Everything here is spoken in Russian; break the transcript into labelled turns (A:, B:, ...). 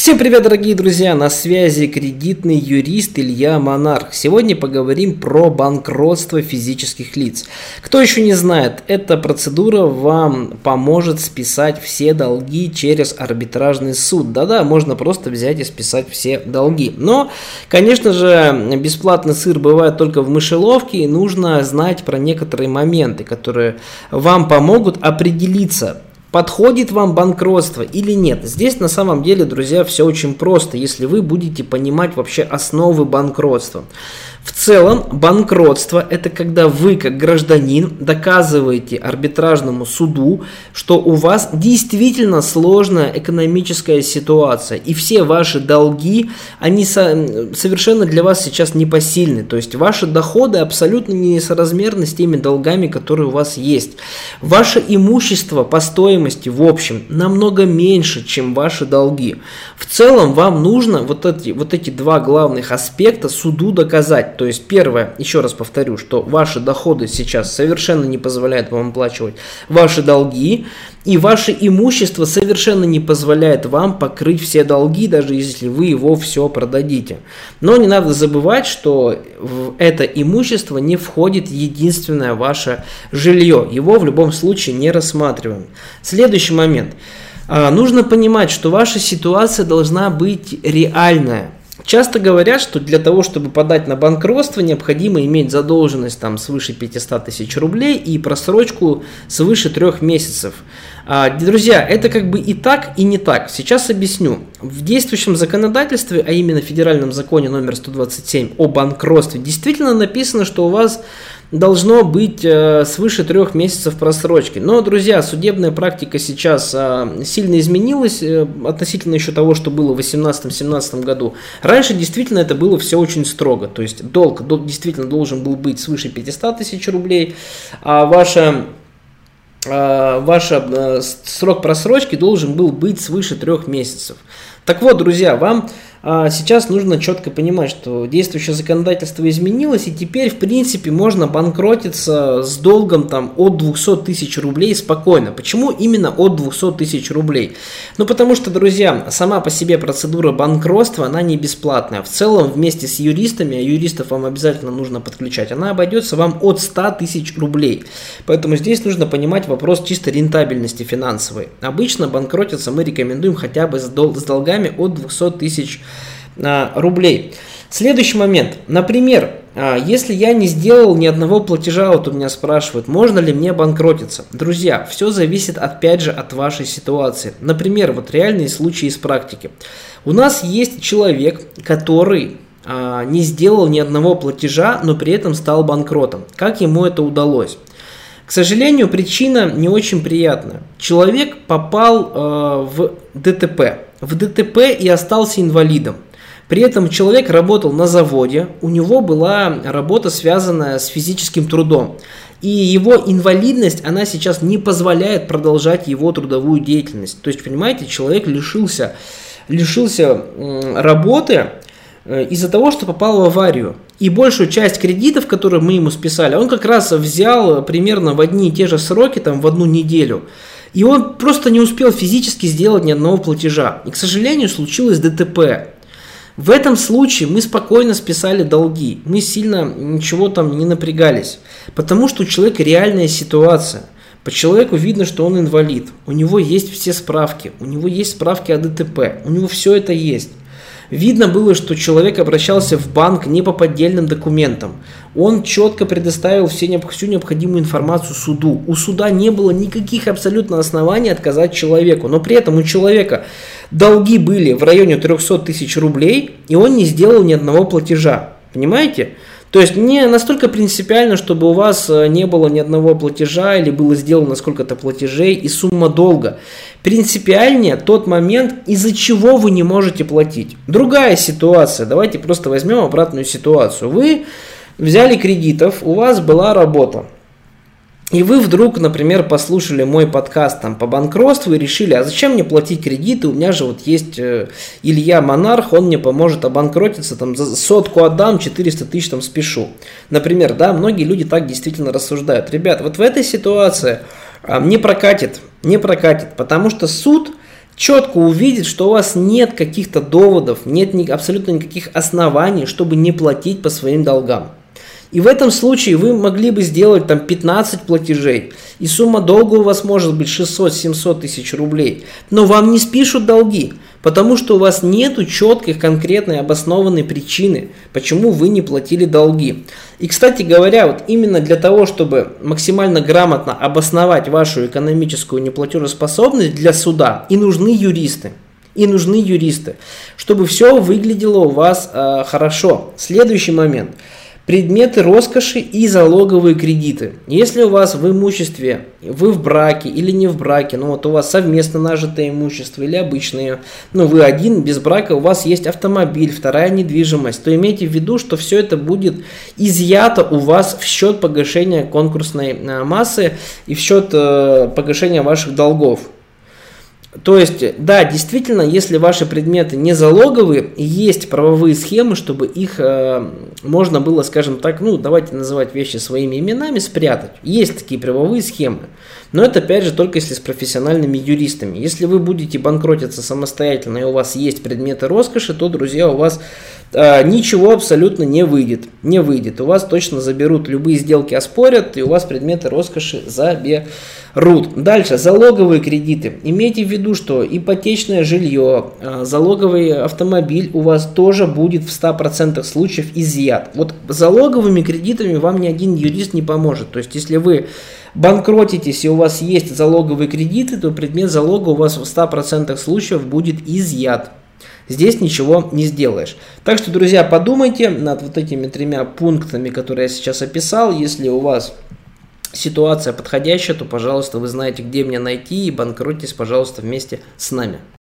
A: Всем привет, дорогие друзья! На связи кредитный юрист Илья Монарх. Сегодня поговорим про банкротство физических лиц. Кто еще не знает, эта процедура вам поможет списать все долги через арбитражный суд. Да-да, можно просто взять и списать все долги. Но, конечно же, бесплатный сыр бывает только в мышеловке, и нужно знать про некоторые моменты, которые вам помогут определиться, Подходит вам банкротство или нет? Здесь на самом деле, друзья, все очень просто, если вы будете понимать вообще основы банкротства. В целом, банкротство – это когда вы, как гражданин, доказываете арбитражному суду, что у вас действительно сложная экономическая ситуация, и все ваши долги, они со- совершенно для вас сейчас непосильны. То есть, ваши доходы абсолютно несоразмерны с теми долгами, которые у вас есть. Ваше имущество по стоимости, в общем, намного меньше, чем ваши долги. В целом, вам нужно вот эти, вот эти два главных аспекта суду доказать. То есть первое, еще раз повторю, что ваши доходы сейчас совершенно не позволяют вам оплачивать ваши долги, и ваше имущество совершенно не позволяет вам покрыть все долги, даже если вы его все продадите. Но не надо забывать, что в это имущество не входит единственное ваше жилье. Его в любом случае не рассматриваем. Следующий момент. А, нужно понимать, что ваша ситуация должна быть реальная. Часто говорят, что для того, чтобы подать на банкротство, необходимо иметь задолженность там свыше 500 тысяч рублей и просрочку свыше трех месяцев. А, друзья, это как бы и так, и не так. Сейчас объясню. В действующем законодательстве, а именно в федеральном законе номер 127 о банкротстве, действительно написано, что у вас должно быть э, свыше трех месяцев просрочки. Но, друзья, судебная практика сейчас э, сильно изменилась э, относительно еще того, что было в 2018-2017 году. Раньше действительно это было все очень строго. То есть долг действительно должен был быть свыше 500 тысяч рублей, а ваша ваш срок просрочки должен был быть свыше трех месяцев. Так вот, друзья, вам а сейчас нужно четко понимать, что действующее законодательство изменилось, и теперь, в принципе, можно банкротиться с долгом там, от 200 тысяч рублей спокойно. Почему именно от 200 тысяч рублей? Ну, потому что, друзья, сама по себе процедура банкротства, она не бесплатная. В целом, вместе с юристами, а юристов вам обязательно нужно подключать, она обойдется вам от 100 тысяч рублей. Поэтому здесь нужно понимать вопрос чисто рентабельности финансовой. Обычно банкротиться мы рекомендуем хотя бы с, дол- с долгами от 200 тысяч рублей рублей. Следующий момент. Например, а, если я не сделал ни одного платежа, вот у меня спрашивают, можно ли мне банкротиться. Друзья, все зависит опять же от вашей ситуации. Например, вот реальные случаи из практики. У нас есть человек, который а, не сделал ни одного платежа, но при этом стал банкротом. Как ему это удалось? К сожалению, причина не очень приятная. Человек попал э, в ДТП. В ДТП и остался инвалидом. При этом человек работал на заводе, у него была работа, связанная с физическим трудом. И его инвалидность, она сейчас не позволяет продолжать его трудовую деятельность. То есть, понимаете, человек лишился, лишился работы э, из-за того, что попал в аварию. И большую часть кредитов, которые мы ему списали, он как раз взял примерно в одни и те же сроки, там в одну неделю. И он просто не успел физически сделать ни одного платежа. И, к сожалению, случилось ДТП. В этом случае мы спокойно списали долги, мы сильно ничего там не напрягались, потому что у человека реальная ситуация. По человеку видно, что он инвалид, у него есть все справки, у него есть справки о ДТП, у него все это есть. Видно было, что человек обращался в банк не по поддельным документам. Он четко предоставил все, всю необходимую информацию суду. У суда не было никаких абсолютно оснований отказать человеку. Но при этом у человека долги были в районе 300 тысяч рублей, и он не сделал ни одного платежа. Понимаете? То есть не настолько принципиально, чтобы у вас э, не было ни одного платежа или было сделано сколько-то платежей и сумма долга. Принципиальнее тот момент, из-за чего вы не можете платить. Другая ситуация. Давайте просто возьмем обратную ситуацию. Вы взяли кредитов, у вас была работа. И вы вдруг, например, послушали мой подкаст там, по банкротству и решили, а зачем мне платить кредиты, у меня же вот есть э, Илья Монарх, он мне поможет обанкротиться, там, за сотку отдам, 400 тысяч там спешу. Например, да, многие люди так действительно рассуждают. Ребят, вот в этой ситуации э, не прокатит, не прокатит, потому что суд четко увидит, что у вас нет каких-то доводов, нет ни, абсолютно никаких оснований, чтобы не платить по своим долгам. И в этом случае вы могли бы сделать там 15 платежей, и сумма долга у вас может быть 600-700 тысяч рублей, но вам не спишут долги, потому что у вас нет четкой, конкретной, обоснованной причины, почему вы не платили долги. И, кстати говоря, вот именно для того, чтобы максимально грамотно обосновать вашу экономическую неплатежеспособность для суда, и нужны юристы. И нужны юристы, чтобы все выглядело у вас э, хорошо. Следующий момент – предметы роскоши и залоговые кредиты. Если у вас в имуществе, вы в браке или не в браке, ну вот у вас совместно нажитое имущество или обычное, ну вы один без брака, у вас есть автомобиль, вторая недвижимость, то имейте в виду, что все это будет изъято у вас в счет погашения конкурсной э, массы и в счет э, погашения ваших долгов. То есть, да, действительно, если ваши предметы не залоговые, есть правовые схемы, чтобы их э, можно было, скажем так, ну, давайте называть вещи своими именами, спрятать. Есть такие правовые схемы. Но это, опять же, только если с профессиональными юристами. Если вы будете банкротиться самостоятельно и у вас есть предметы роскоши, то, друзья, у вас э, ничего абсолютно не выйдет. Не выйдет. У вас точно заберут любые сделки, оспорят, и у вас предметы роскоши заберут. Дальше, залоговые кредиты. Имейте в виду, что ипотечное жилье, э, залоговый автомобиль у вас тоже будет в 100% случаев изъят. Вот залоговыми кредитами вам ни один юрист не поможет. То есть, если вы банкротитесь и у вас есть залоговые кредиты, то предмет залога у вас в 100% случаев будет изъят. Здесь ничего не сделаешь. Так что, друзья, подумайте над вот этими тремя пунктами, которые я сейчас описал. Если у вас ситуация подходящая, то, пожалуйста, вы знаете, где меня найти и банкротитесь, пожалуйста, вместе с нами.